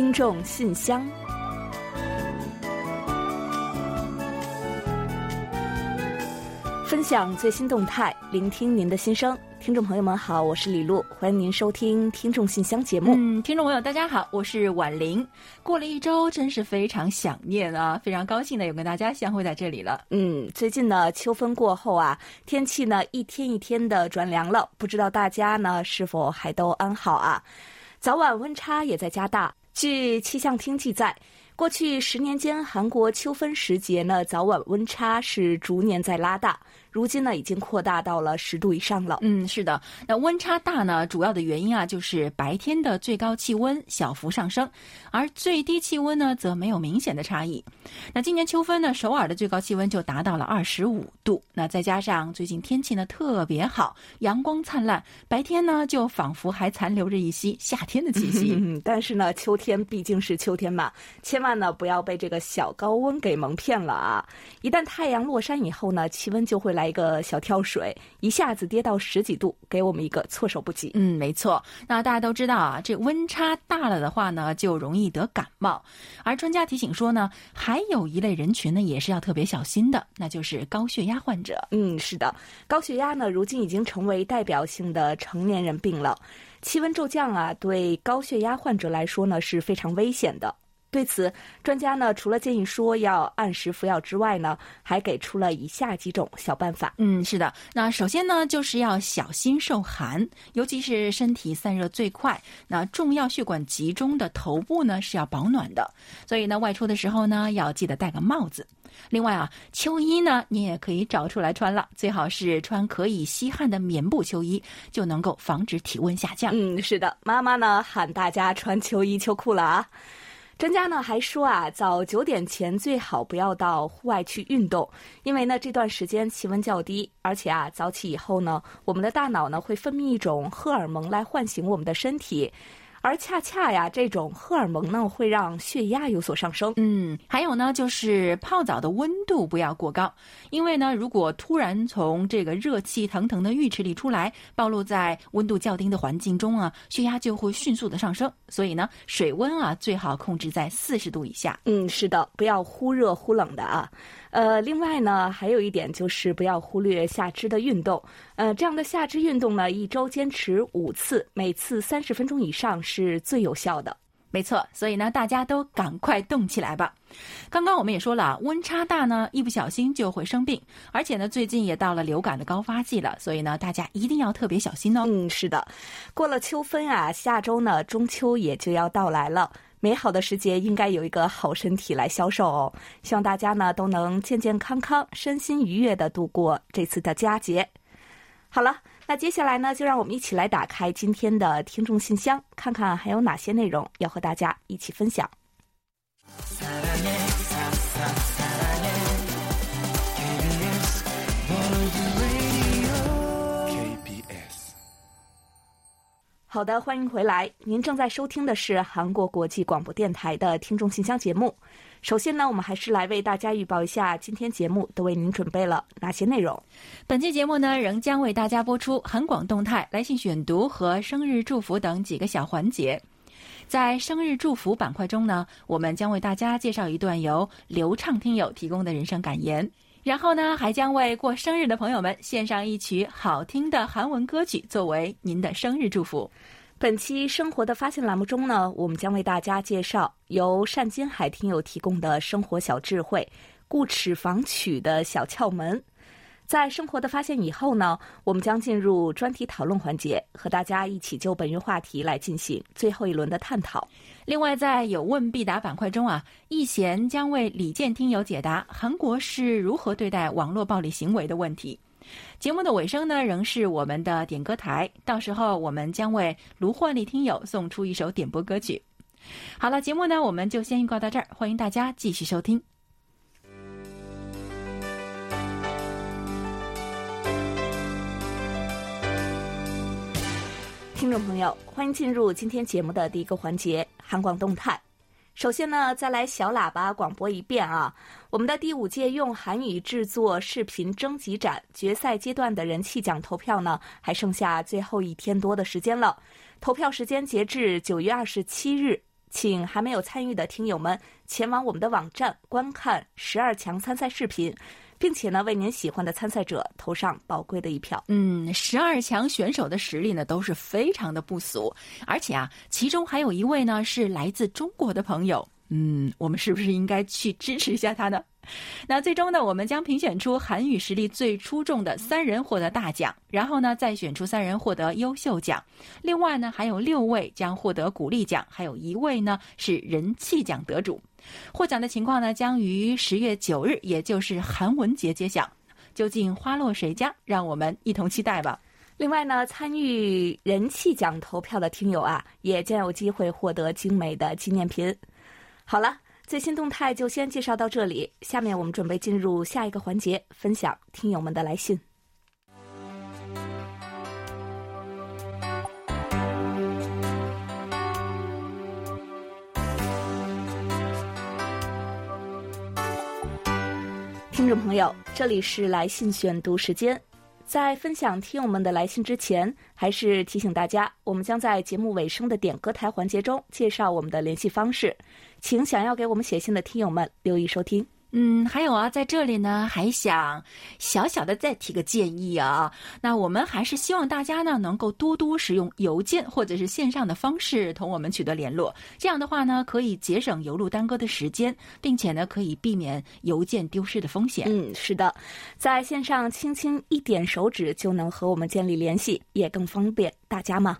听众信箱，分享最新动态，聆听您的心声。听众朋友们好，我是李璐，欢迎您收听《听众信箱》节目。嗯，听众朋友大家好，我是婉玲。过了一周，真是非常想念啊，非常高兴的又跟大家相会在这里了。嗯，最近呢，秋分过后啊，天气呢一天一天的转凉了，不知道大家呢是否还都安好啊？早晚温差也在加大。据气象厅记载，过去十年间，韩国秋分时节呢，早晚温差是逐年在拉大。如今呢，已经扩大到了十度以上了。嗯，是的，那温差大呢，主要的原因啊，就是白天的最高气温小幅上升，而最低气温呢，则没有明显的差异。那今年秋分呢，首尔的最高气温就达到了二十五度。那再加上最近天气呢特别好，阳光灿烂，白天呢就仿佛还残留着一些夏天的气息。嗯，但是呢，秋天毕竟是秋天嘛，千万呢不要被这个小高温给蒙骗了啊！一旦太阳落山以后呢，气温就会来。来一个小跳水，一下子跌到十几度，给我们一个措手不及。嗯，没错。那大家都知道啊，这温差大了的话呢，就容易得感冒。而专家提醒说呢，还有一类人群呢，也是要特别小心的，那就是高血压患者。嗯，是的，高血压呢，如今已经成为代表性的成年人病了。气温骤降啊，对高血压患者来说呢，是非常危险的。对此，专家呢除了建议说要按时服药之外呢，还给出了以下几种小办法。嗯，是的，那首先呢就是要小心受寒，尤其是身体散热最快、那重要血管集中的头部呢是要保暖的。所以呢，外出的时候呢要记得戴个帽子。另外啊，秋衣呢你也可以找出来穿了，最好是穿可以吸汗的棉布秋衣，就能够防止体温下降。嗯，是的，妈妈呢喊大家穿秋衣秋裤了啊。专家呢还说啊，早九点前最好不要到户外去运动，因为呢这段时间气温较低，而且啊早起以后呢，我们的大脑呢会分泌一种荷尔蒙来唤醒我们的身体。而恰恰呀，这种荷尔蒙呢会让血压有所上升。嗯，还有呢，就是泡澡的温度不要过高，因为呢，如果突然从这个热气腾腾的浴池里出来，暴露在温度较低的环境中啊，血压就会迅速的上升。所以呢，水温啊最好控制在四十度以下。嗯，是的，不要忽热忽冷的啊。呃，另外呢，还有一点就是不要忽略下肢的运动。呃，这样的下肢运动呢，一周坚持五次，每次三十分钟以上是最有效的。没错，所以呢，大家都赶快动起来吧。刚刚我们也说了，温差大呢，一不小心就会生病，而且呢，最近也到了流感的高发季了，所以呢，大家一定要特别小心哦。嗯，是的，过了秋分啊，下周呢，中秋也就要到来了。美好的时节应该有一个好身体来销售哦，希望大家呢都能健健康康、身心愉悦地度过这次的佳节。好了，那接下来呢，就让我们一起来打开今天的听众信箱，看看还有哪些内容要和大家一起分享。好的，欢迎回来。您正在收听的是韩国国际广播电台的听众信箱节目。首先呢，我们还是来为大家预报一下今天节目都为您准备了哪些内容。本期节目呢，仍将为大家播出韩广动态、来信选读和生日祝福等几个小环节。在生日祝福板块中呢，我们将为大家介绍一段由流畅听友提供的人生感言。然后呢，还将为过生日的朋友们献上一曲好听的韩文歌曲，作为您的生日祝福。本期生活的发现栏目中呢，我们将为大家介绍由单金海听友提供的生活小智慧——故齿防龋的小窍门。在生活的发现以后呢，我们将进入专题讨论环节，和大家一起就本月话题来进行最后一轮的探讨。另外，在有问必答板块中啊，易贤将为李健听友解答韩国是如何对待网络暴力行为的问题。节目的尾声呢，仍是我们的点歌台，到时候我们将为卢焕丽听友送出一首点播歌曲。好了，节目呢，我们就先预告到这儿，欢迎大家继续收听。听众朋友，欢迎进入今天节目的第一个环节——韩广动态。首先呢，再来小喇叭广播一遍啊！我们的第五届用韩语制作视频征集展决赛阶段的人气奖投票呢，还剩下最后一天多的时间了。投票时间截至九月二十七日。请还没有参与的听友们前往我们的网站观看十二强参赛视频，并且呢为您喜欢的参赛者投上宝贵的一票。嗯，十二强选手的实力呢都是非常的不俗，而且啊，其中还有一位呢是来自中国的朋友。嗯，我们是不是应该去支持一下他呢？那最终呢，我们将评选出韩语实力最出众的三人获得大奖，然后呢，再选出三人获得优秀奖。另外呢，还有六位将获得鼓励奖，还有一位呢是人气奖得主。获奖的情况呢，将于十月九日，也就是韩文节揭晓。究竟花落谁家？让我们一同期待吧。另外呢，参与人气奖投票的听友啊，也将有机会获得精美的纪念品。好了。最新动态就先介绍到这里，下面我们准备进入下一个环节，分享听友们的来信。听众朋友，这里是来信选读时间。在分享听友们的来信之前，还是提醒大家，我们将在节目尾声的点歌台环节中介绍我们的联系方式，请想要给我们写信的听友们留意收听。嗯，还有啊，在这里呢，还想小小的再提个建议啊。那我们还是希望大家呢，能够多多使用邮件或者是线上的方式同我们取得联络。这样的话呢，可以节省邮路耽搁的时间，并且呢，可以避免邮件丢失的风险。嗯，是的，在线上轻轻一点手指就能和我们建立联系，也更方便大家嘛。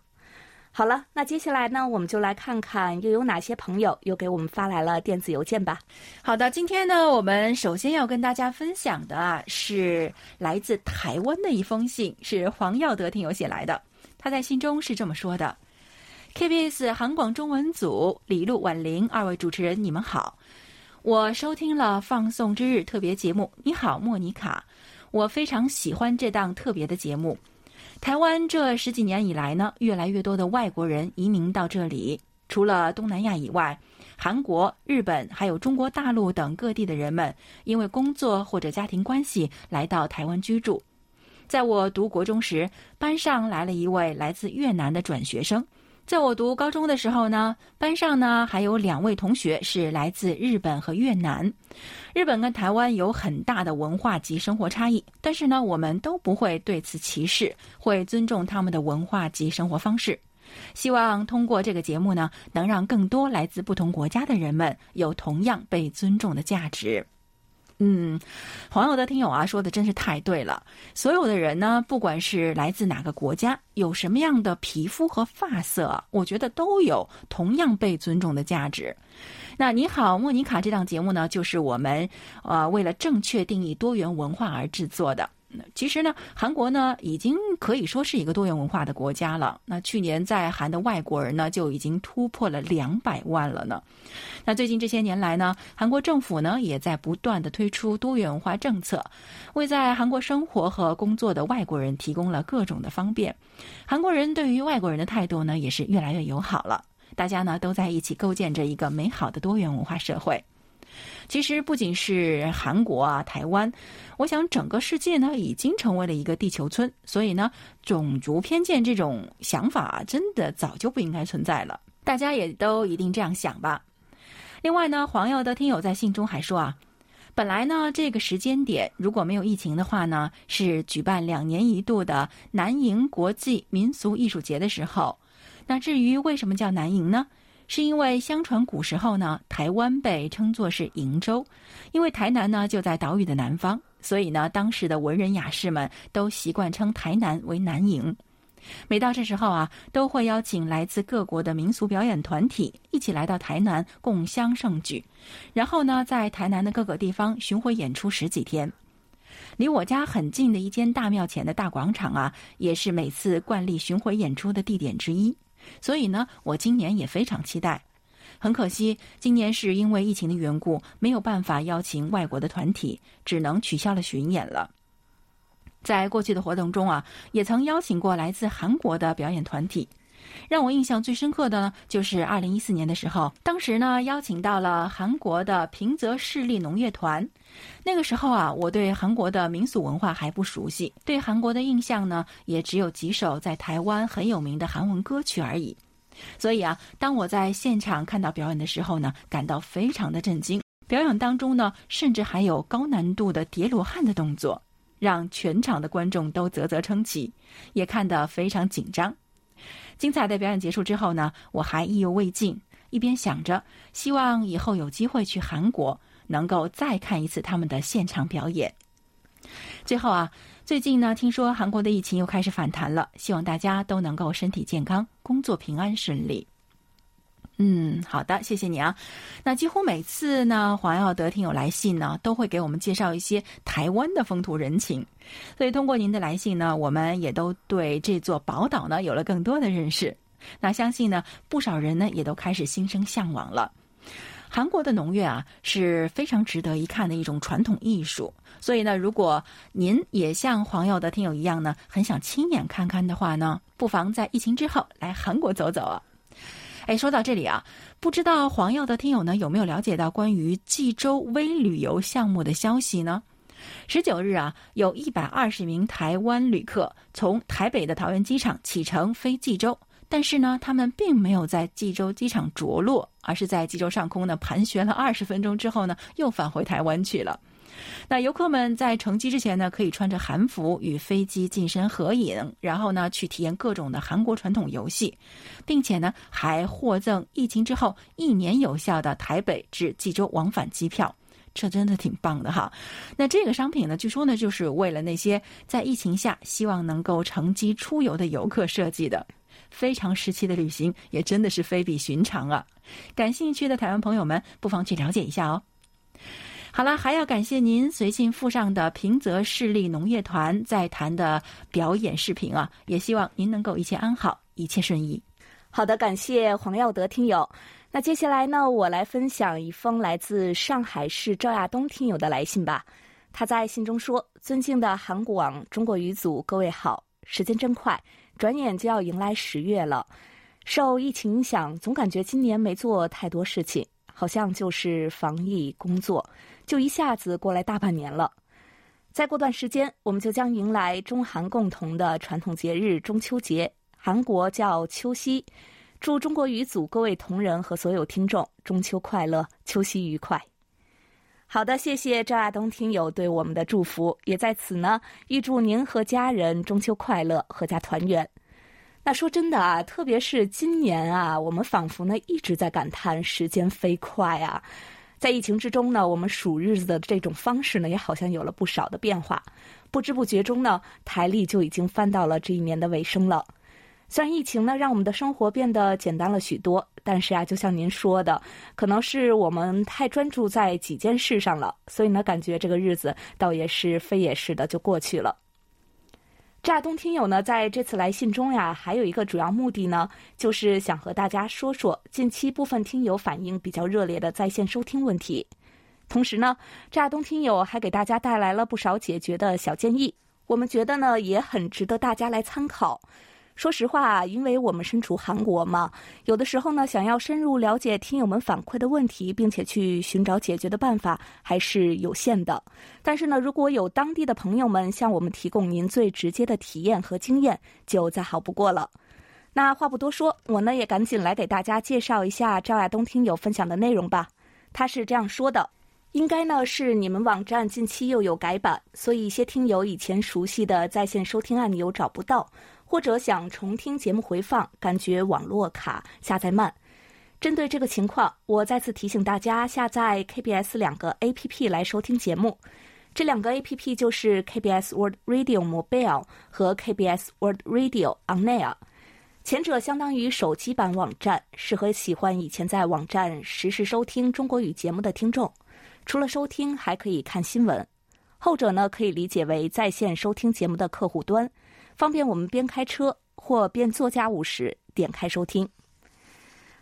好了，那接下来呢，我们就来看看又有哪些朋友又给我们发来了电子邮件吧。好的，今天呢，我们首先要跟大家分享的啊，是来自台湾的一封信，是黄耀德听友写来的。他在信中是这么说的：“KBS 韩广中文组李璐、婉玲二位主持人，你们好，我收听了放送之日特别节目。你好，莫妮卡，我非常喜欢这档特别的节目。”台湾这十几年以来呢，越来越多的外国人移民到这里。除了东南亚以外，韩国、日本还有中国大陆等各地的人们，因为工作或者家庭关系来到台湾居住。在我读国中时，班上来了一位来自越南的转学生。在我读高中的时候呢，班上呢还有两位同学是来自日本和越南。日本跟台湾有很大的文化及生活差异，但是呢，我们都不会对此歧视，会尊重他们的文化及生活方式。希望通过这个节目呢，能让更多来自不同国家的人们有同样被尊重的价值。嗯，黄友的听友啊，说的真是太对了。所有的人呢，不管是来自哪个国家，有什么样的皮肤和发色，我觉得都有同样被尊重的价值。那你好，莫妮卡这档节目呢，就是我们呃为了正确定义多元文化而制作的。其实呢，韩国呢已经可以说是一个多元文化的国家了。那去年在韩的外国人呢就已经突破了两百万了呢。那最近这些年来呢，韩国政府呢也在不断的推出多元文化政策，为在韩国生活和工作的外国人提供了各种的方便。韩国人对于外国人的态度呢也是越来越友好了。大家呢都在一起构建着一个美好的多元文化社会。其实不仅是韩国啊，台湾，我想整个世界呢已经成为了一个地球村，所以呢，种族偏见这种想法啊真的早就不应该存在了。大家也都一定这样想吧。另外呢，黄耀的听友在信中还说啊，本来呢这个时间点如果没有疫情的话呢，是举办两年一度的南瀛国际民俗艺术节的时候。那至于为什么叫南瀛呢？是因为相传古时候呢，台湾被称作是瀛洲，因为台南呢就在岛屿的南方，所以呢，当时的文人雅士们都习惯称台南为南瀛。每到这时候啊，都会邀请来自各国的民俗表演团体一起来到台南共襄盛举，然后呢，在台南的各个地方巡回演出十几天。离我家很近的一间大庙前的大广场啊，也是每次惯例巡回演出的地点之一。所以呢，我今年也非常期待。很可惜，今年是因为疫情的缘故，没有办法邀请外国的团体，只能取消了巡演了。在过去的活动中啊，也曾邀请过来自韩国的表演团体。让我印象最深刻的呢，就是二零一四年的时候，当时呢邀请到了韩国的平泽市立农乐团。那个时候啊，我对韩国的民俗文化还不熟悉，对韩国的印象呢，也只有几首在台湾很有名的韩文歌曲而已。所以啊，当我在现场看到表演的时候呢，感到非常的震惊。表演当中呢，甚至还有高难度的叠罗汉的动作，让全场的观众都啧啧称奇，也看得非常紧张。精彩的表演结束之后呢，我还意犹未尽，一边想着希望以后有机会去韩国，能够再看一次他们的现场表演。最后啊，最近呢，听说韩国的疫情又开始反弹了，希望大家都能够身体健康，工作平安顺利。嗯，好的，谢谢你啊。那几乎每次呢，黄耀德听友来信呢，都会给我们介绍一些台湾的风土人情。所以通过您的来信呢，我们也都对这座宝岛呢有了更多的认识。那相信呢，不少人呢也都开始心生向往了。韩国的农乐啊是非常值得一看的一种传统艺术。所以呢，如果您也像黄耀德听友一样呢，很想亲眼看看的话呢，不妨在疫情之后来韩国走走啊。哎，说到这里啊，不知道黄耀的听友呢有没有了解到关于济州微旅游项目的消息呢？十九日啊，有一百二十名台湾旅客从台北的桃园机场启程飞济州，但是呢，他们并没有在济州机场着陆，而是在济州上空呢盘旋了二十分钟之后呢，又返回台湾去了。那游客们在乘机之前呢，可以穿着韩服与飞机近身合影，然后呢去体验各种的韩国传统游戏，并且呢还获赠疫情之后一年有效的台北至济州往返机票，这真的挺棒的哈。那这个商品呢，据说呢就是为了那些在疫情下希望能够乘机出游的游客设计的，非常时期的旅行也真的是非比寻常啊。感兴趣的台湾朋友们，不妨去了解一下哦。好了，还要感谢您随信附上的平泽市立农业团在谈的表演视频啊，也希望您能够一切安好，一切顺意。好的，感谢黄耀德听友。那接下来呢，我来分享一封来自上海市赵亚东听友的来信吧。他在信中说：“尊敬的韩国网中国语组各位好，时间真快，转眼就要迎来十月了。受疫情影响，总感觉今年没做太多事情，好像就是防疫工作。”就一下子过来大半年了，再过段时间，我们就将迎来中韩共同的传统节日中秋节，韩国叫秋夕。祝中国语组各位同仁和所有听众中秋快乐，秋夕愉快。好的，谢谢赵亚东听友对我们的祝福，也在此呢预祝您和家人中秋快乐，阖家团圆。那说真的啊，特别是今年啊，我们仿佛呢一直在感叹时间飞快啊。在疫情之中呢，我们数日子的这种方式呢，也好像有了不少的变化。不知不觉中呢，台历就已经翻到了这一年的尾声了。虽然疫情呢，让我们的生活变得简单了许多，但是啊，就像您说的，可能是我们太专注在几件事上了，所以呢，感觉这个日子倒也是飞也似的就过去了。乍东听友呢，在这次来信中呀，还有一个主要目的呢，就是想和大家说说近期部分听友反映比较热烈的在线收听问题。同时呢，乍东听友还给大家带来了不少解决的小建议，我们觉得呢，也很值得大家来参考。说实话，因为我们身处韩国嘛，有的时候呢，想要深入了解听友们反馈的问题，并且去寻找解决的办法，还是有限的。但是呢，如果有当地的朋友们向我们提供您最直接的体验和经验，就再好不过了。那话不多说，我呢也赶紧来给大家介绍一下赵亚东听友分享的内容吧。他是这样说的：应该呢是你们网站近期又有改版，所以一些听友以前熟悉的在线收听按钮找不到。或者想重听节目回放，感觉网络卡、下载慢。针对这个情况，我再次提醒大家下载 KBS 两个 APP 来收听节目。这两个 APP 就是 KBS World Radio Mobile 和 KBS World Radio On Air。前者相当于手机版网站，适合喜欢以前在网站实时收听中国语节目的听众。除了收听，还可以看新闻。后者呢，可以理解为在线收听节目的客户端。方便我们边开车或边做家务时点开收听。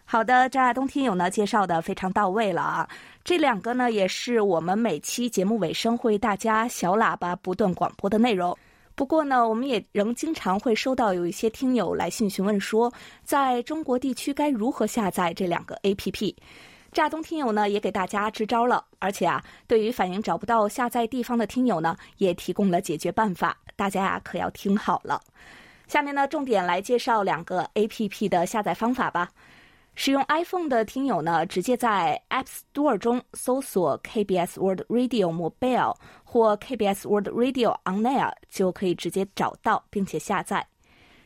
好的，张亚东听友呢介绍的非常到位了啊！这两个呢也是我们每期节目尾声会大家小喇叭不断广播的内容。不过呢，我们也仍经常会收到有一些听友来信询问说，在中国地区该如何下载这两个 APP。乍东听友呢也给大家支招了，而且啊，对于反映找不到下载地方的听友呢，也提供了解决办法。大家呀可要听好了。下面呢，重点来介绍两个 A P P 的下载方法吧。使用 iPhone 的听友呢，直接在 App Store 中搜索 KBS World Radio Mobile 或 KBS World Radio On Air，就可以直接找到并且下载。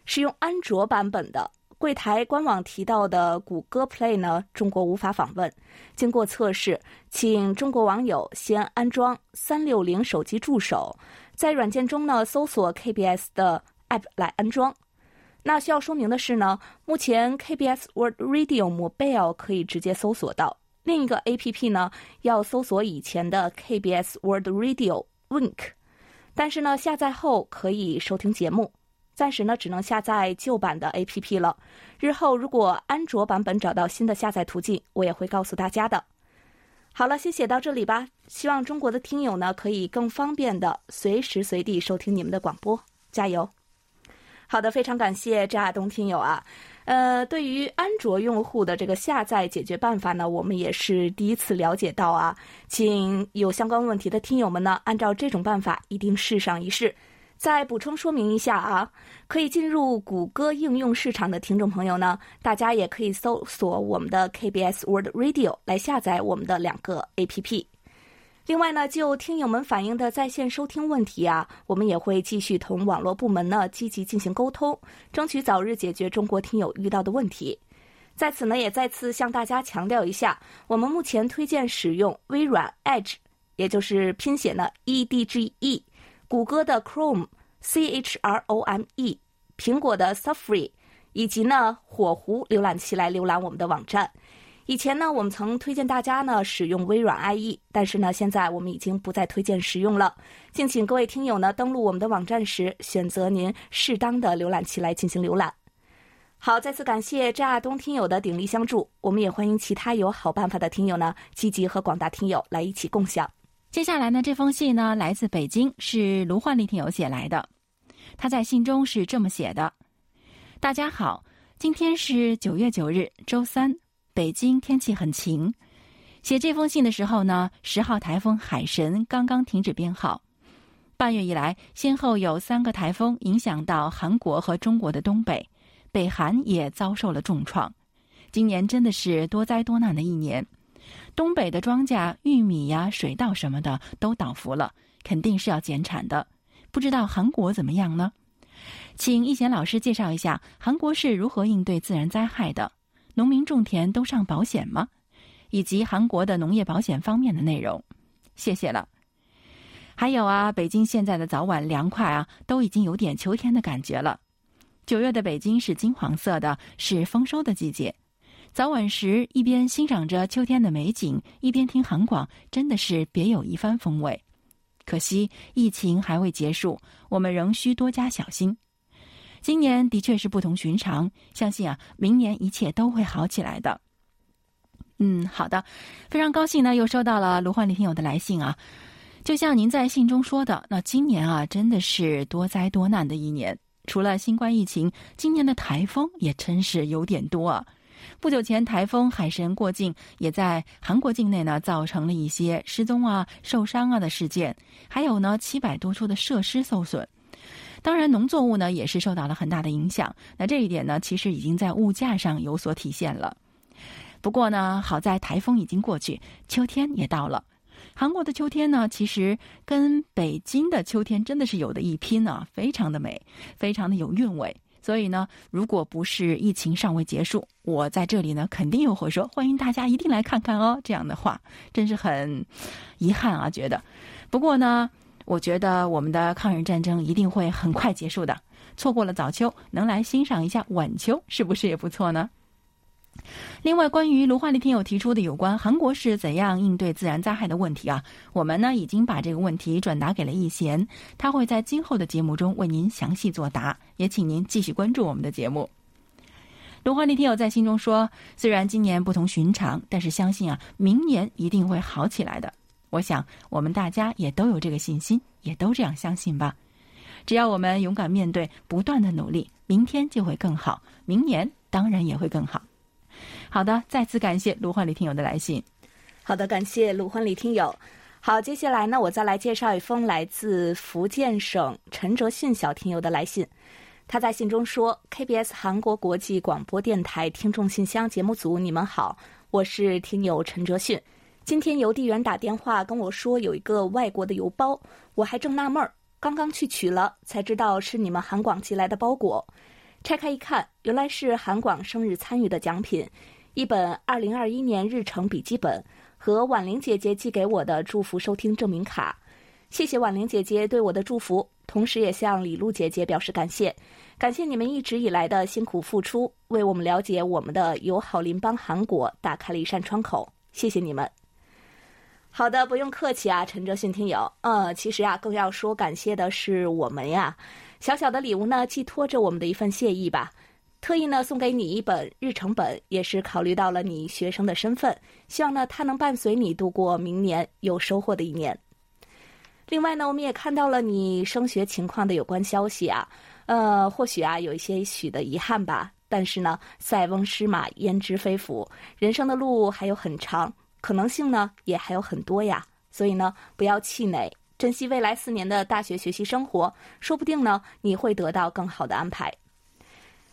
使用安卓版本的，柜台官网提到的谷歌 Play 呢，中国无法访问。经过测试，请中国网友先安装三六零手机助手，在软件中呢搜索 KBS 的。app 来安装。那需要说明的是呢，目前 KBS World Radio Mobile 可以直接搜索到，另一个 APP 呢要搜索以前的 KBS World Radio Wink。但是呢，下载后可以收听节目，暂时呢只能下载旧版的 APP 了。日后如果安卓版本找到新的下载途径，我也会告诉大家的。好了，先写到这里吧。希望中国的听友呢可以更方便的随时随地收听你们的广播，加油！好的，非常感谢张亚东听友啊，呃，对于安卓用户的这个下载解决办法呢，我们也是第一次了解到啊，请有相关问题的听友们呢，按照这种办法一定试上一试。再补充说明一下啊，可以进入谷歌应用市场的听众朋友呢，大家也可以搜索我们的 KBS Word Radio 来下载我们的两个 APP。另外呢，就听友们反映的在线收听问题啊，我们也会继续同网络部门呢积极进行沟通，争取早日解决中国听友遇到的问题。在此呢，也再次向大家强调一下，我们目前推荐使用微软 Edge，也就是拼写呢 E D G E，谷歌的 Chrome C H R O M E，苹果的 Safari，以及呢火狐浏览器来浏览我们的网站。以前呢，我们曾推荐大家呢使用微软 IE，但是呢，现在我们已经不再推荐使用了。敬请各位听友呢登录我们的网站时，选择您适当的浏览器来进行浏览。好，再次感谢张亚东听友的鼎力相助，我们也欢迎其他有好办法的听友呢积极和广大听友来一起共享。接下来呢，这封信呢来自北京，是卢焕丽听友写来的。他在信中是这么写的：“大家好，今天是九月九日，周三。”北京天气很晴。写这封信的时候呢，十号台风海神刚刚停止编号。半月以来，先后有三个台风影响到韩国和中国的东北，北韩也遭受了重创。今年真的是多灾多难的一年。东北的庄稼、玉米呀、水稻什么的都倒伏了，肯定是要减产的。不知道韩国怎么样呢？请易贤老师介绍一下韩国是如何应对自然灾害的。农民种田都上保险吗？以及韩国的农业保险方面的内容，谢谢了。还有啊，北京现在的早晚凉快啊，都已经有点秋天的感觉了。九月的北京是金黄色的，是丰收的季节。早晚时一边欣赏着秋天的美景，一边听韩广，真的是别有一番风味。可惜疫情还未结束，我们仍需多加小心。今年的确是不同寻常，相信啊，明年一切都会好起来的。嗯，好的，非常高兴呢，又收到了卢焕丽听友的来信啊。就像您在信中说的，那今年啊，真的是多灾多难的一年。除了新冠疫情，今年的台风也真是有点多啊。不久前，台风海神过境，也在韩国境内呢，造成了一些失踪啊、受伤啊的事件，还有呢，七百多处的设施受损。当然，农作物呢也是受到了很大的影响。那这一点呢，其实已经在物价上有所体现了。不过呢，好在台风已经过去，秋天也到了。韩国的秋天呢，其实跟北京的秋天真的是有的一拼呢，非常的美，非常的有韵味。所以呢，如果不是疫情尚未结束，我在这里呢，肯定又会说欢迎大家一定来看看哦。这样的话，真是很遗憾啊，觉得。不过呢。我觉得我们的抗日战争一定会很快结束的。错过了早秋，能来欣赏一下晚秋，是不是也不错呢？另外，关于卢焕丽听友提出的有关韩国是怎样应对自然灾害的问题啊，我们呢已经把这个问题转达给了易贤，他会在今后的节目中为您详细作答，也请您继续关注我们的节目。卢焕丽听友在信中说：“虽然今年不同寻常，但是相信啊，明年一定会好起来的。”我想，我们大家也都有这个信心，也都这样相信吧。只要我们勇敢面对，不断的努力，明天就会更好，明年当然也会更好。好的，再次感谢卢焕丽听友的来信。好的，感谢卢焕丽听友。好，接下来呢，我再来介绍一封来自福建省陈哲信小听友的来信。他在信中说：“KBS 韩国国际广播电台听众信箱节目组，你们好，我是听友陈哲迅。今天邮递员打电话跟我说有一个外国的邮包，我还正纳闷儿，刚刚去取了，才知道是你们韩广寄来的包裹。拆开一看，原来是韩广生日参与的奖品，一本2021年日程笔记本和婉玲姐姐寄给我的祝福收听证明卡。谢谢婉玲姐姐对我的祝福。”同时，也向李璐姐姐表示感谢，感谢你们一直以来的辛苦付出，为我们了解我们的友好邻邦韩国打开了一扇窗口。谢谢你们。好的，不用客气啊，陈哲迅听友。呃，其实啊，更要说感谢的是我们呀。小小的礼物呢，寄托着我们的一份谢意吧。特意呢送给你一本日程本，也是考虑到了你学生的身份，希望呢它能伴随你度过明年有收获的一年。另外呢，我们也看到了你升学情况的有关消息啊，呃，或许啊有一些许的遗憾吧，但是呢，塞翁失马焉知非福，人生的路还有很长，可能性呢也还有很多呀，所以呢，不要气馁，珍惜未来四年的大学学习生活，说不定呢你会得到更好的安排。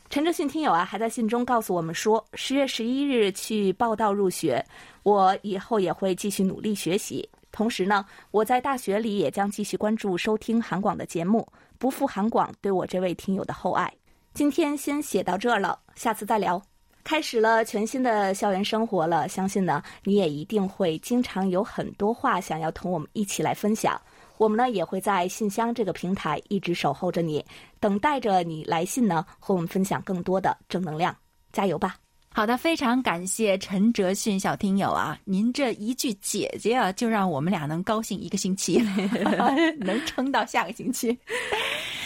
陈哲迅听友啊，还在信中告诉我们说，十月十一日去报到入学，我以后也会继续努力学习。同时呢，我在大学里也将继续关注收听韩广的节目，不负韩广对我这位听友的厚爱。今天先写到这儿了，下次再聊。开始了全新的校园生活了，相信呢你也一定会经常有很多话想要同我们一起来分享。我们呢也会在信箱这个平台一直守候着你，等待着你来信呢和我们分享更多的正能量。加油吧！好的，非常感谢陈哲迅小听友啊，您这一句“姐姐”啊，就让我们俩能高兴一个星期，能撑到下个星期。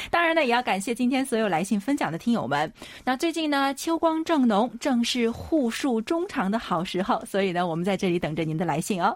当然呢，也要感谢今天所有来信分享的听友们。那最近呢，秋光正浓，正是护树衷肠的好时候，所以呢，我们在这里等着您的来信哦。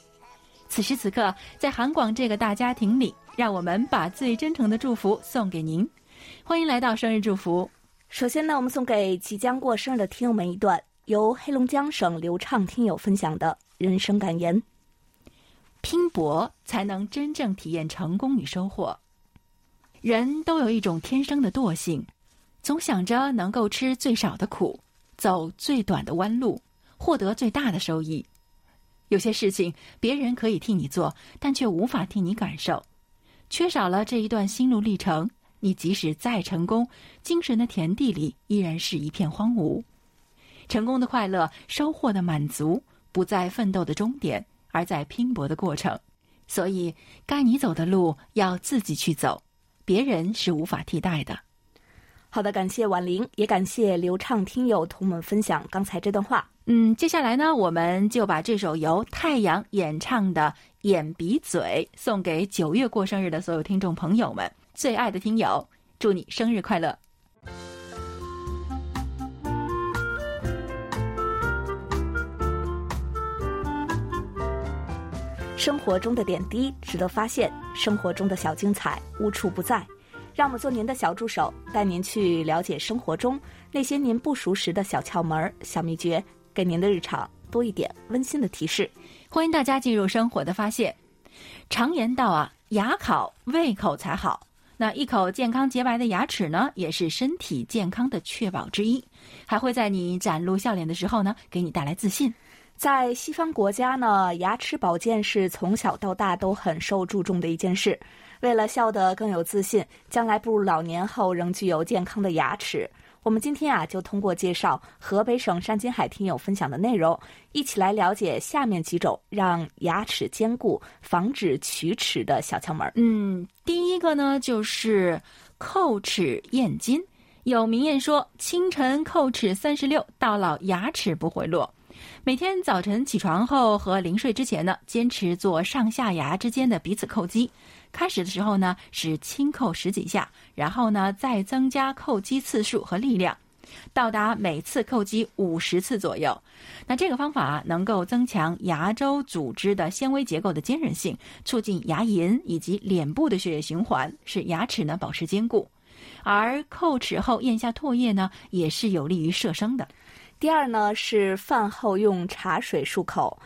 此时此刻，在韩广这个大家庭里，让我们把最真诚的祝福送给您。欢迎来到生日祝福。首先呢，我们送给即将过生日的听友们一段由黑龙江省流畅听友分享的人生感言：拼搏才能真正体验成功与收获。人都有一种天生的惰性，总想着能够吃最少的苦，走最短的弯路，获得最大的收益。有些事情别人可以替你做，但却无法替你感受。缺少了这一段心路历程，你即使再成功，精神的田地里依然是一片荒芜。成功的快乐，收获的满足，不在奋斗的终点，而在拼搏的过程。所以，该你走的路要自己去走。别人是无法替代的。好的，感谢婉玲，也感谢流畅听友同我们分享刚才这段话。嗯，接下来呢，我们就把这首由太阳演唱的《眼鼻嘴》送给九月过生日的所有听众朋友们，最爱的听友，祝你生日快乐！生活中的点滴值得发现，生活中的小精彩无处不在。让我们做您的小助手，带您去了解生活中那些您不熟识的小窍门、小秘诀，给您的日常多一点温馨的提示。欢迎大家进入生活的发现。常言道啊，牙好胃口才好。那一口健康洁白的牙齿呢，也是身体健康的确保之一，还会在你展露笑脸的时候呢，给你带来自信。在西方国家呢，牙齿保健是从小到大都很受注重的一件事。为了笑得更有自信，将来步入老年后仍具有健康的牙齿，我们今天啊就通过介绍河北省山金海听友分享的内容，一起来了解下面几种让牙齿坚固、防止龋齿的小窍门。嗯，第一个呢就是叩齿咽津。有名谚说：“清晨叩齿三十六，到老牙齿不会落。”每天早晨起床后和临睡之前呢，坚持做上下牙之间的彼此叩击。开始的时候呢是轻叩十几下，然后呢再增加叩击次数和力量。到达每次叩击五十次左右。那这个方法能够增强牙周组织的纤维结构的坚韧性，促进牙龈以及脸部的血液循环，使牙齿呢保持坚固。而叩齿后咽下唾液呢，也是有利于射生的。第二呢是饭后用茶水漱口，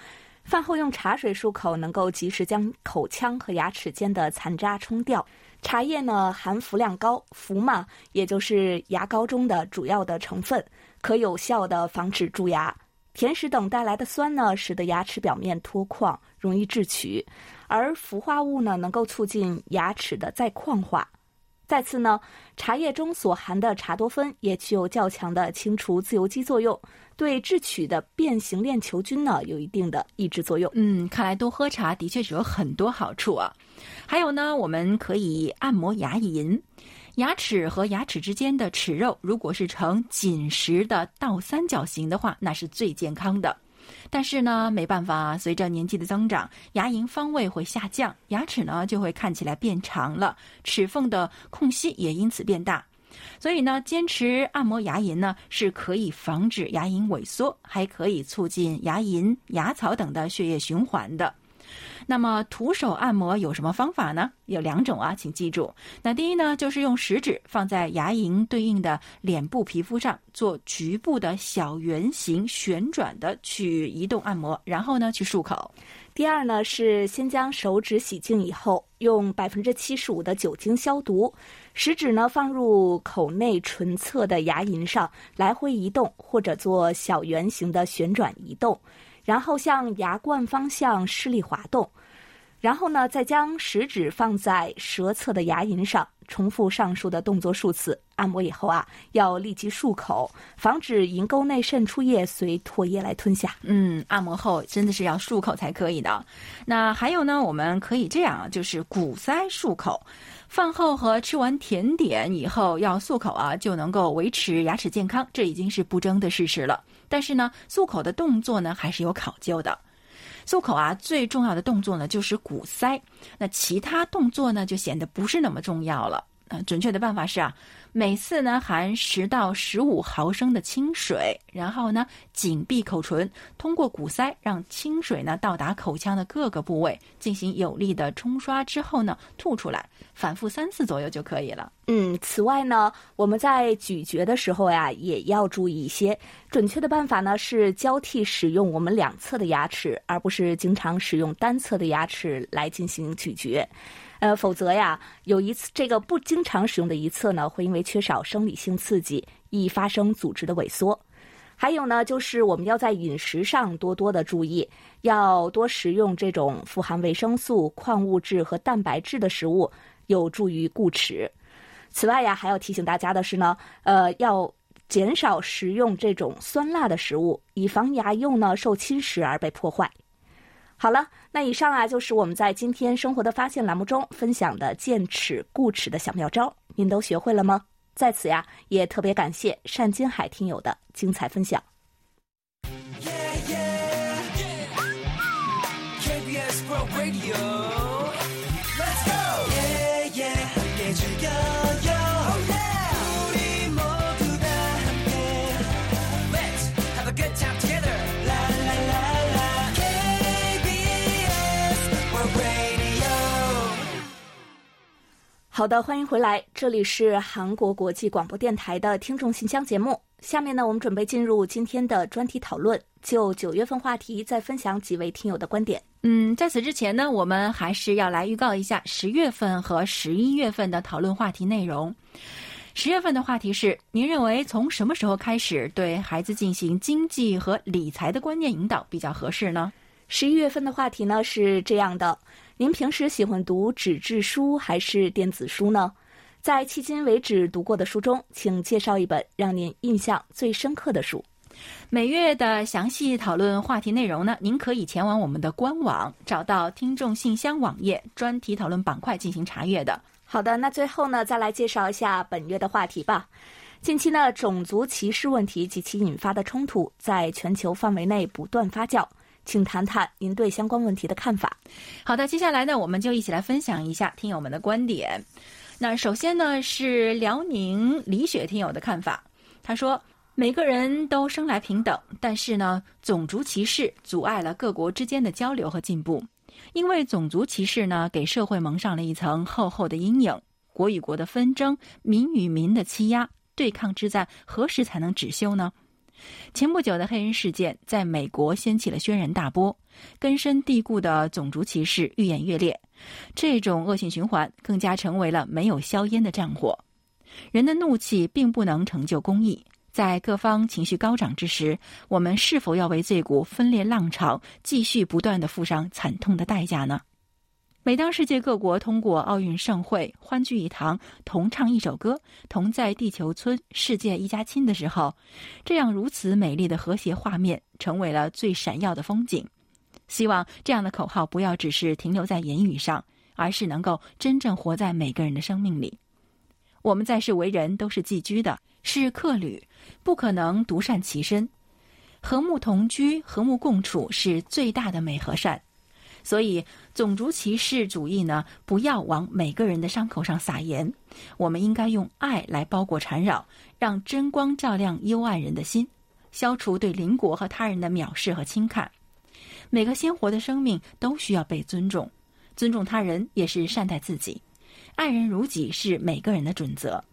饭后用茶水漱口能够及时将口腔和牙齿间的残渣冲掉。茶叶呢含氟量高，氟嘛也就是牙膏中的主要的成分，可有效的防止蛀牙。甜食等带来的酸呢，使得牙齿表面脱矿，容易致龋；而氟化物呢，能够促进牙齿的再矿化。再次呢，茶叶中所含的茶多酚也具有较强的清除自由基作用，对智取的变形链球菌呢有一定的抑制作用。嗯，看来多喝茶的确是有很多好处啊。还有呢，我们可以按摩牙龈，牙齿和牙齿之间的齿肉如果是呈紧实的倒三角形的话，那是最健康的。但是呢，没办法，随着年纪的增长，牙龈方位会下降，牙齿呢就会看起来变长了，齿缝的空隙也因此变大。所以呢，坚持按摩牙龈呢，是可以防止牙龈萎缩，还可以促进牙龈、牙槽等的血液循环的。那么徒手按摩有什么方法呢？有两种啊，请记住。那第一呢，就是用食指放在牙龈对应的脸部皮肤上，做局部的小圆形旋转的去移动按摩，然后呢去漱口。第二呢，是先将手指洗净以后，用百分之七十五的酒精消毒，食指呢放入口内唇侧的牙龈上，来回移动或者做小圆形的旋转移动。然后向牙冠方向施力滑动，然后呢，再将食指放在舌侧的牙龈上，重复上述的动作数次。按摩以后啊，要立即漱口，防止龈沟内渗出液随唾液来吞下。嗯，按摩后真的是要漱口才可以的。那还有呢，我们可以这样，就是鼓腮漱口。饭后和吃完甜点以后要漱口啊，就能够维持牙齿健康，这已经是不争的事实了。但是呢，漱口的动作呢还是有考究的。漱口啊，最重要的动作呢就是鼓腮，那其他动作呢就显得不是那么重要了。准确的办法是啊。每次呢含十到十五毫升的清水，然后呢紧闭口唇，通过鼓腮让清水呢到达口腔的各个部位，进行有力的冲刷之后呢吐出来，反复三次左右就可以了。嗯，此外呢，我们在咀嚼的时候呀也要注意一些。准确的办法呢是交替使用我们两侧的牙齿，而不是经常使用单侧的牙齿来进行咀嚼。呃，否则呀，有一次这个不经常使用的一侧呢，会因为缺少生理性刺激，易发生组织的萎缩。还有呢，就是我们要在饮食上多多的注意，要多食用这种富含维生素、矿物质和蛋白质的食物，有助于固齿。此外呀，还要提醒大家的是呢，呃，要减少食用这种酸辣的食物，以防牙釉呢受侵蚀而被破坏。好了，那以上啊就是我们在今天生活的发现栏目中分享的健齿固齿的小妙招，您都学会了吗？在此呀，也特别感谢单金海听友的精彩分享。好的，欢迎回来，这里是韩国国际广播电台的听众信箱节目。下面呢，我们准备进入今天的专题讨论，就九月份话题再分享几位听友的观点。嗯，在此之前呢，我们还是要来预告一下十月份和十一月份的讨论话题内容。十月份的话题是：您认为从什么时候开始对孩子进行经济和理财的观念引导比较合适呢？十一月份的话题呢是这样的。您平时喜欢读纸质书还是电子书呢？在迄今为止读过的书中，请介绍一本让您印象最深刻的书。每月的详细讨论话题内容呢，您可以前往我们的官网，找到听众信箱网页专题讨论板块进行查阅的。好的，那最后呢，再来介绍一下本月的话题吧。近期呢，种族歧视问题及其引发的冲突在全球范围内不断发酵。请谈谈您对相关问题的看法。好的，接下来呢，我们就一起来分享一下听友们的观点。那首先呢，是辽宁李雪听友的看法。他说：“每个人都生来平等，但是呢，种族歧视阻碍了各国之间的交流和进步。因为种族歧视呢，给社会蒙上了一层厚厚的阴影。国与国的纷争，民与民的欺压，对抗之战何时才能止休呢？”前不久的黑人事件在美国掀起了轩然大波，根深蒂固的种族歧视愈演愈烈，这种恶性循环更加成为了没有硝烟的战火。人的怒气并不能成就公益，在各方情绪高涨之时，我们是否要为这股分裂浪潮继续不断的付上惨痛的代价呢？每当世界各国通过奥运盛会欢聚一堂，同唱一首歌，同在地球村，世界一家亲的时候，这样如此美丽的和谐画面成为了最闪耀的风景。希望这样的口号不要只是停留在言语上，而是能够真正活在每个人的生命里。我们在世为人都是寄居的，是客旅，不可能独善其身。和睦同居、和睦共处是最大的美和善。所以，种族歧视主义呢，不要往每个人的伤口上撒盐。我们应该用爱来包裹缠绕，让真光照亮幽暗人的心，消除对邻国和他人的藐视和轻看。每个鲜活的生命都需要被尊重，尊重他人也是善待自己。爱人如己是每个人的准则。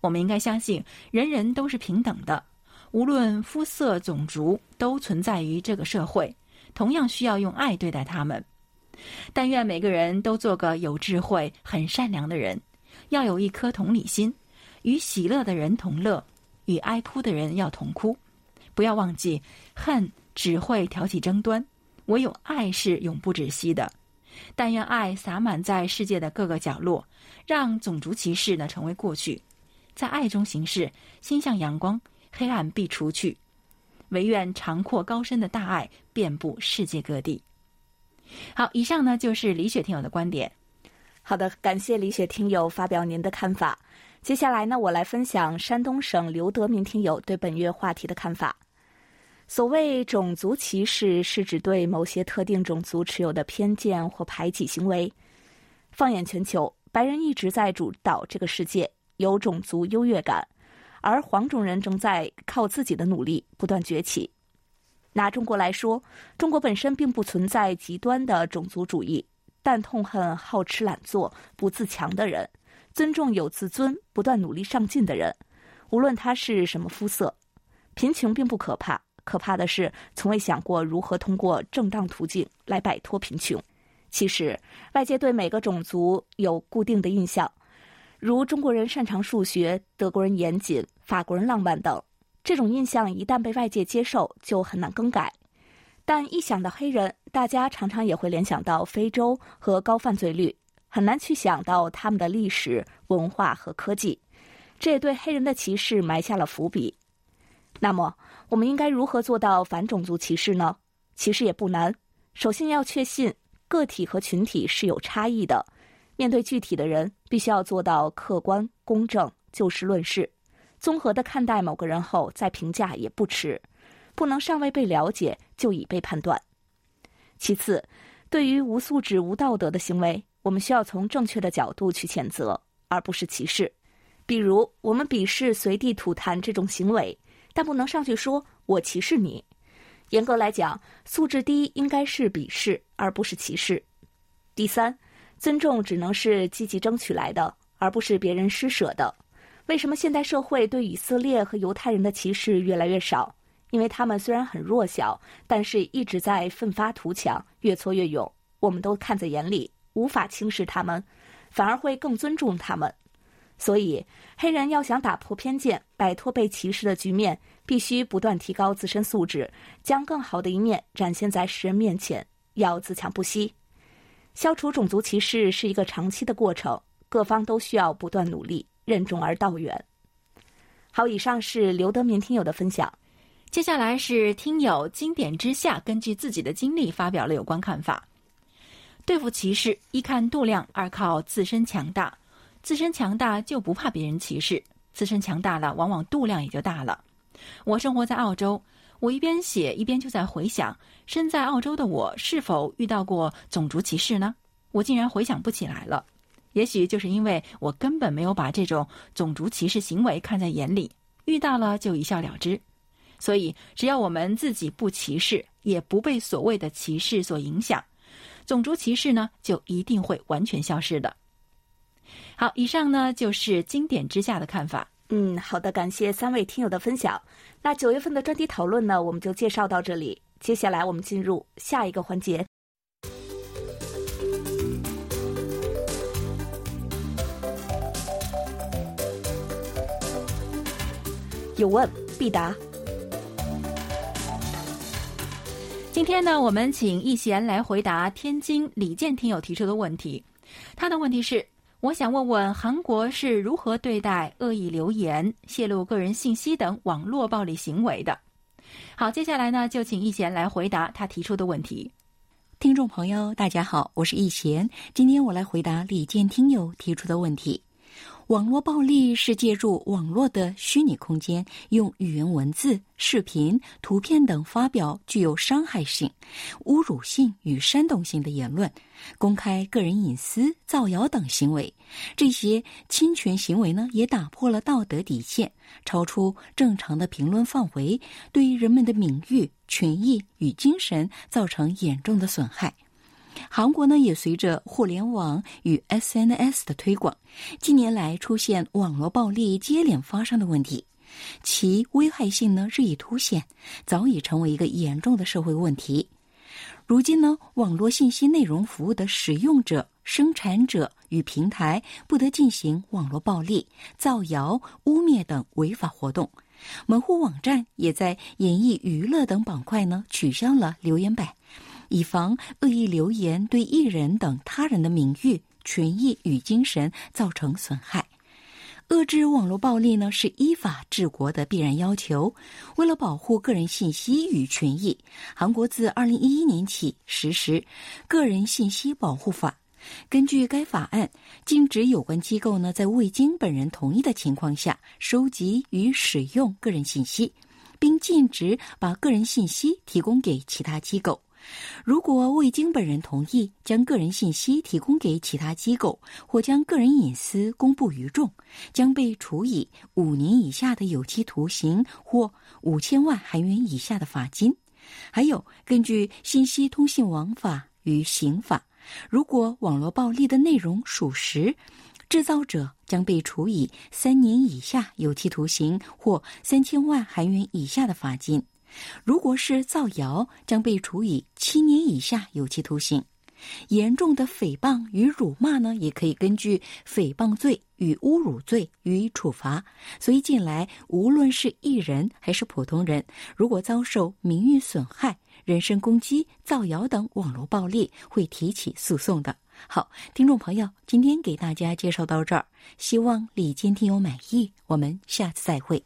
我们应该相信，人人都是平等的，无论肤色、种族，都存在于这个社会。同样需要用爱对待他们。但愿每个人都做个有智慧、很善良的人，要有一颗同理心，与喜乐的人同乐，与哀哭的人要同哭。不要忘记，恨只会挑起争端，唯有爱是永不止息的。但愿爱洒满在世界的各个角落，让种族歧视呢成为过去。在爱中行事，心向阳光，黑暗必除去。唯愿长阔高深的大爱遍布世界各地。好，以上呢就是李雪听友的观点。好的，感谢李雪听友发表您的看法。接下来呢，我来分享山东省刘德明听友对本月话题的看法。所谓种族歧视，是指对某些特定种族持有的偏见或排挤行为。放眼全球，白人一直在主导这个世界，有种族优越感。而黄种人正在靠自己的努力不断崛起。拿中国来说，中国本身并不存在极端的种族主义，但痛恨好吃懒做、不自强的人，尊重有自尊、不断努力上进的人，无论他是什么肤色。贫穷并不可怕，可怕的是从未想过如何通过正当途径来摆脱贫穷。其实，外界对每个种族有固定的印象。如中国人擅长数学，德国人严谨，法国人浪漫等，这种印象一旦被外界接受，就很难更改。但一想到黑人，大家常常也会联想到非洲和高犯罪率，很难去想到他们的历史文化和科技，这也对黑人的歧视埋下了伏笔。那么，我们应该如何做到反种族歧视呢？其实也不难，首先要确信个体和群体是有差异的。面对具体的人，必须要做到客观公正、就事论事，综合的看待某个人后再评价也不迟，不能尚未被了解就已被判断。其次，对于无素质、无道德的行为，我们需要从正确的角度去谴责，而不是歧视。比如，我们鄙视随地吐痰这种行为，但不能上去说我歧视你。严格来讲，素质低应该是鄙视，而不是歧视。第三。尊重只能是积极争取来的，而不是别人施舍的。为什么现代社会对以色列和犹太人的歧视越来越少？因为他们虽然很弱小，但是一直在奋发图强，越挫越勇。我们都看在眼里，无法轻视他们，反而会更尊重他们。所以，黑人要想打破偏见，摆脱被歧视的局面，必须不断提高自身素质，将更好的一面展现在世人面前，要自强不息。消除种族歧视是一个长期的过程，各方都需要不断努力，任重而道远。好，以上是刘德民听友的分享，接下来是听友经典之下根据自己的经历发表了有关看法。对付歧视，一看度量，二靠自身强大。自身强大就不怕别人歧视，自身强大了，往往度量也就大了。我生活在澳洲。我一边写一边就在回想，身在澳洲的我是否遇到过种族歧视呢？我竟然回想不起来了。也许就是因为我根本没有把这种种族歧视行为看在眼里，遇到了就一笑了之。所以，只要我们自己不歧视，也不被所谓的歧视所影响，种族歧视呢就一定会完全消失的。好，以上呢就是经典之下的看法。嗯，好的，感谢三位听友的分享。那九月份的专题讨论呢，我们就介绍到这里。接下来我们进入下一个环节，有问必答。今天呢，我们请易贤来回答天津李健听友提出的问题。他的问题是：我想问问韩国是如何对待恶意留言、泄露个人信息等网络暴力行为的？好，接下来呢，就请易贤来回答他提出的问题。听众朋友，大家好，我是易贤，今天我来回答李健听友提出的问题。网络暴力是借助网络的虚拟空间，用语言文字、视频、图片等发表具有伤害性、侮辱性与煽动性的言论，公开个人隐私、造谣等行为。这些侵权行为呢，也打破了道德底线，超出正常的评论范围，对人们的名誉、权益与精神造成严重的损害。韩国呢，也随着互联网与 SNS 的推广，近年来出现网络暴力接连发生的问题，其危害性呢日益凸显，早已成为一个严重的社会问题。如今呢，网络信息内容服务的使用者、生产者与平台不得进行网络暴力、造谣、污蔑等违法活动，门户网站也在演艺、娱乐等板块呢取消了留言板。以防恶意留言对艺人等他人的名誉、权益与精神造成损害。遏制网络暴力呢，是依法治国的必然要求。为了保护个人信息与权益，韩国自二零一一年起实施《个人信息保护法》。根据该法案，禁止有关机构呢在未经本人同意的情况下收集与使用个人信息，并禁止把个人信息提供给其他机构。如果未经本人同意将个人信息提供给其他机构，或将个人隐私公布于众，将被处以五年以下的有期徒刑或五千万韩元以下的罚金。还有，根据《信息通信网法》与刑法，如果网络暴力的内容属实，制造者将被处以三年以下有期徒刑或三千万韩元以下的罚金。如果是造谣，将被处以七年以下有期徒刑；严重的诽谤与辱骂呢，也可以根据诽谤罪与侮辱罪予以处罚。所以，近来无论是艺人还是普通人，如果遭受名誉损害、人身攻击、造谣等网络暴力，会提起诉讼的。好，听众朋友，今天给大家介绍到这儿，希望李坚听友满意。我们下次再会。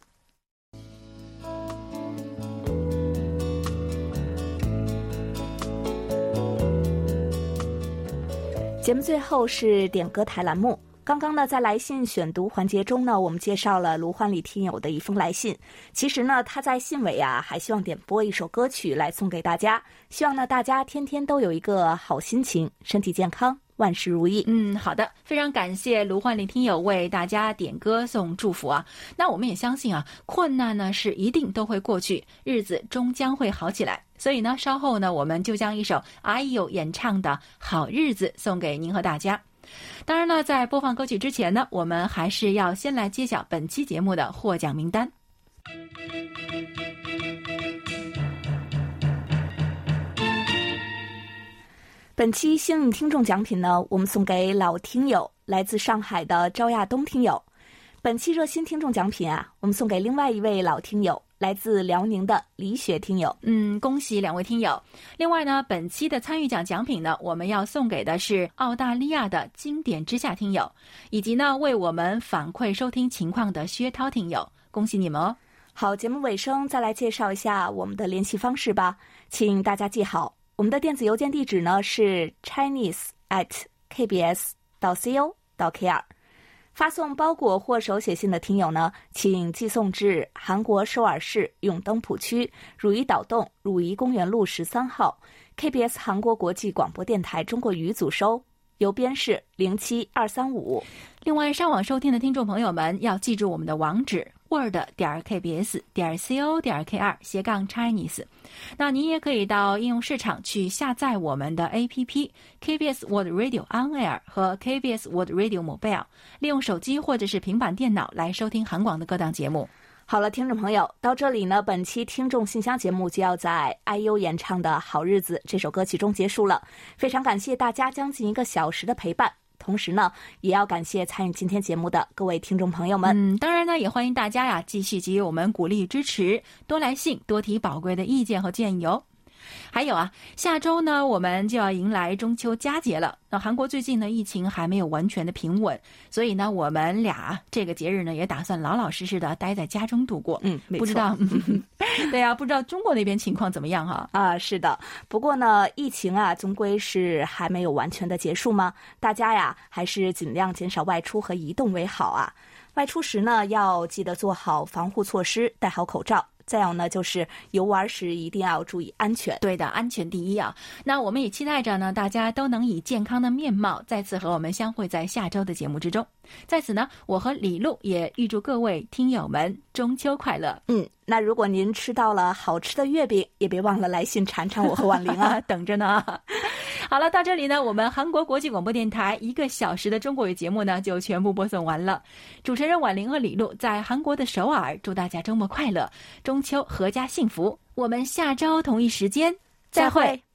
节目最后是点歌台栏目。刚刚呢，在来信选读环节中呢，我们介绍了卢焕礼听友的一封来信。其实呢，他在信尾啊，还希望点播一首歌曲来送给大家。希望呢，大家天天都有一个好心情，身体健康。万事如意。嗯，好的，非常感谢卢焕林听友为大家点歌送祝福啊。那我们也相信啊，困难呢是一定都会过去，日子终将会好起来。所以呢，稍后呢，我们就将一首阿友演唱的好日子送给您和大家。当然呢，在播放歌曲之前呢，我们还是要先来揭晓本期节目的获奖名单。本期幸运听众奖品呢，我们送给老听友，来自上海的赵亚东听友。本期热心听众奖品啊，我们送给另外一位老听友，来自辽宁的李雪听友。嗯，恭喜两位听友。另外呢，本期的参与奖奖品呢，我们要送给的是澳大利亚的经典之下听友，以及呢为我们反馈收听情况的薛涛听友。恭喜你们哦！好，节目尾声再来介绍一下我们的联系方式吧，请大家记好。我们的电子邮件地址呢是 chinese at kbs 到 co 到 kr，发送包裹或手写信的听友呢，请寄送至韩国首尔市永登浦区汝矣岛洞汝矣公园路十三号 KBS 韩国国际广播电台中国语组收，邮编是零七二三五。另外，上网收听的听众朋友们要记住我们的网址 word 点 kbs 点 co 点 kr 斜杠 Chinese。那您也可以到应用市场去下载我们的 APP KBS Word Radio On Air 和 KBS Word Radio Mobile，利用手机或者是平板电脑来收听韩广的各档节目。好了，听众朋友，到这里呢，本期听众信箱节目就要在 IU 演唱的好日子这首歌曲中结束了。非常感谢大家将近一个小时的陪伴，同时呢，也要感谢参与今天节目的各位听众朋友们。嗯，当然呢，也欢迎大家呀继续给予我们鼓励支持，多来信，多提宝贵的意见和建议哦。还有啊，下周呢，我们就要迎来中秋佳节了。那韩国最近呢，疫情还没有完全的平稳，所以呢，我们俩这个节日呢，也打算老老实实的待在家中度过。嗯，不知道，对呀，不知道中国那边情况怎么样哈？啊，是的。不过呢，疫情啊，终归是还没有完全的结束嘛？大家呀，还是尽量减少外出和移动为好啊。外出时呢，要记得做好防护措施，戴好口罩。再有呢，就是游玩时一定要注意安全。对的，安全第一啊！那我们也期待着呢，大家都能以健康的面貌再次和我们相会在下周的节目之中。在此呢，我和李璐也预祝各位听友们中秋快乐。嗯，那如果您吃到了好吃的月饼，也别忘了来信馋馋我和婉玲啊，等着呢。好了，到这里呢，我们韩国国际广播电台一个小时的中国语节目呢，就全部播送完了。主持人婉玲和李璐在韩国的首尔，祝大家周末快乐，中秋阖家幸福。我们下周同一时间再会。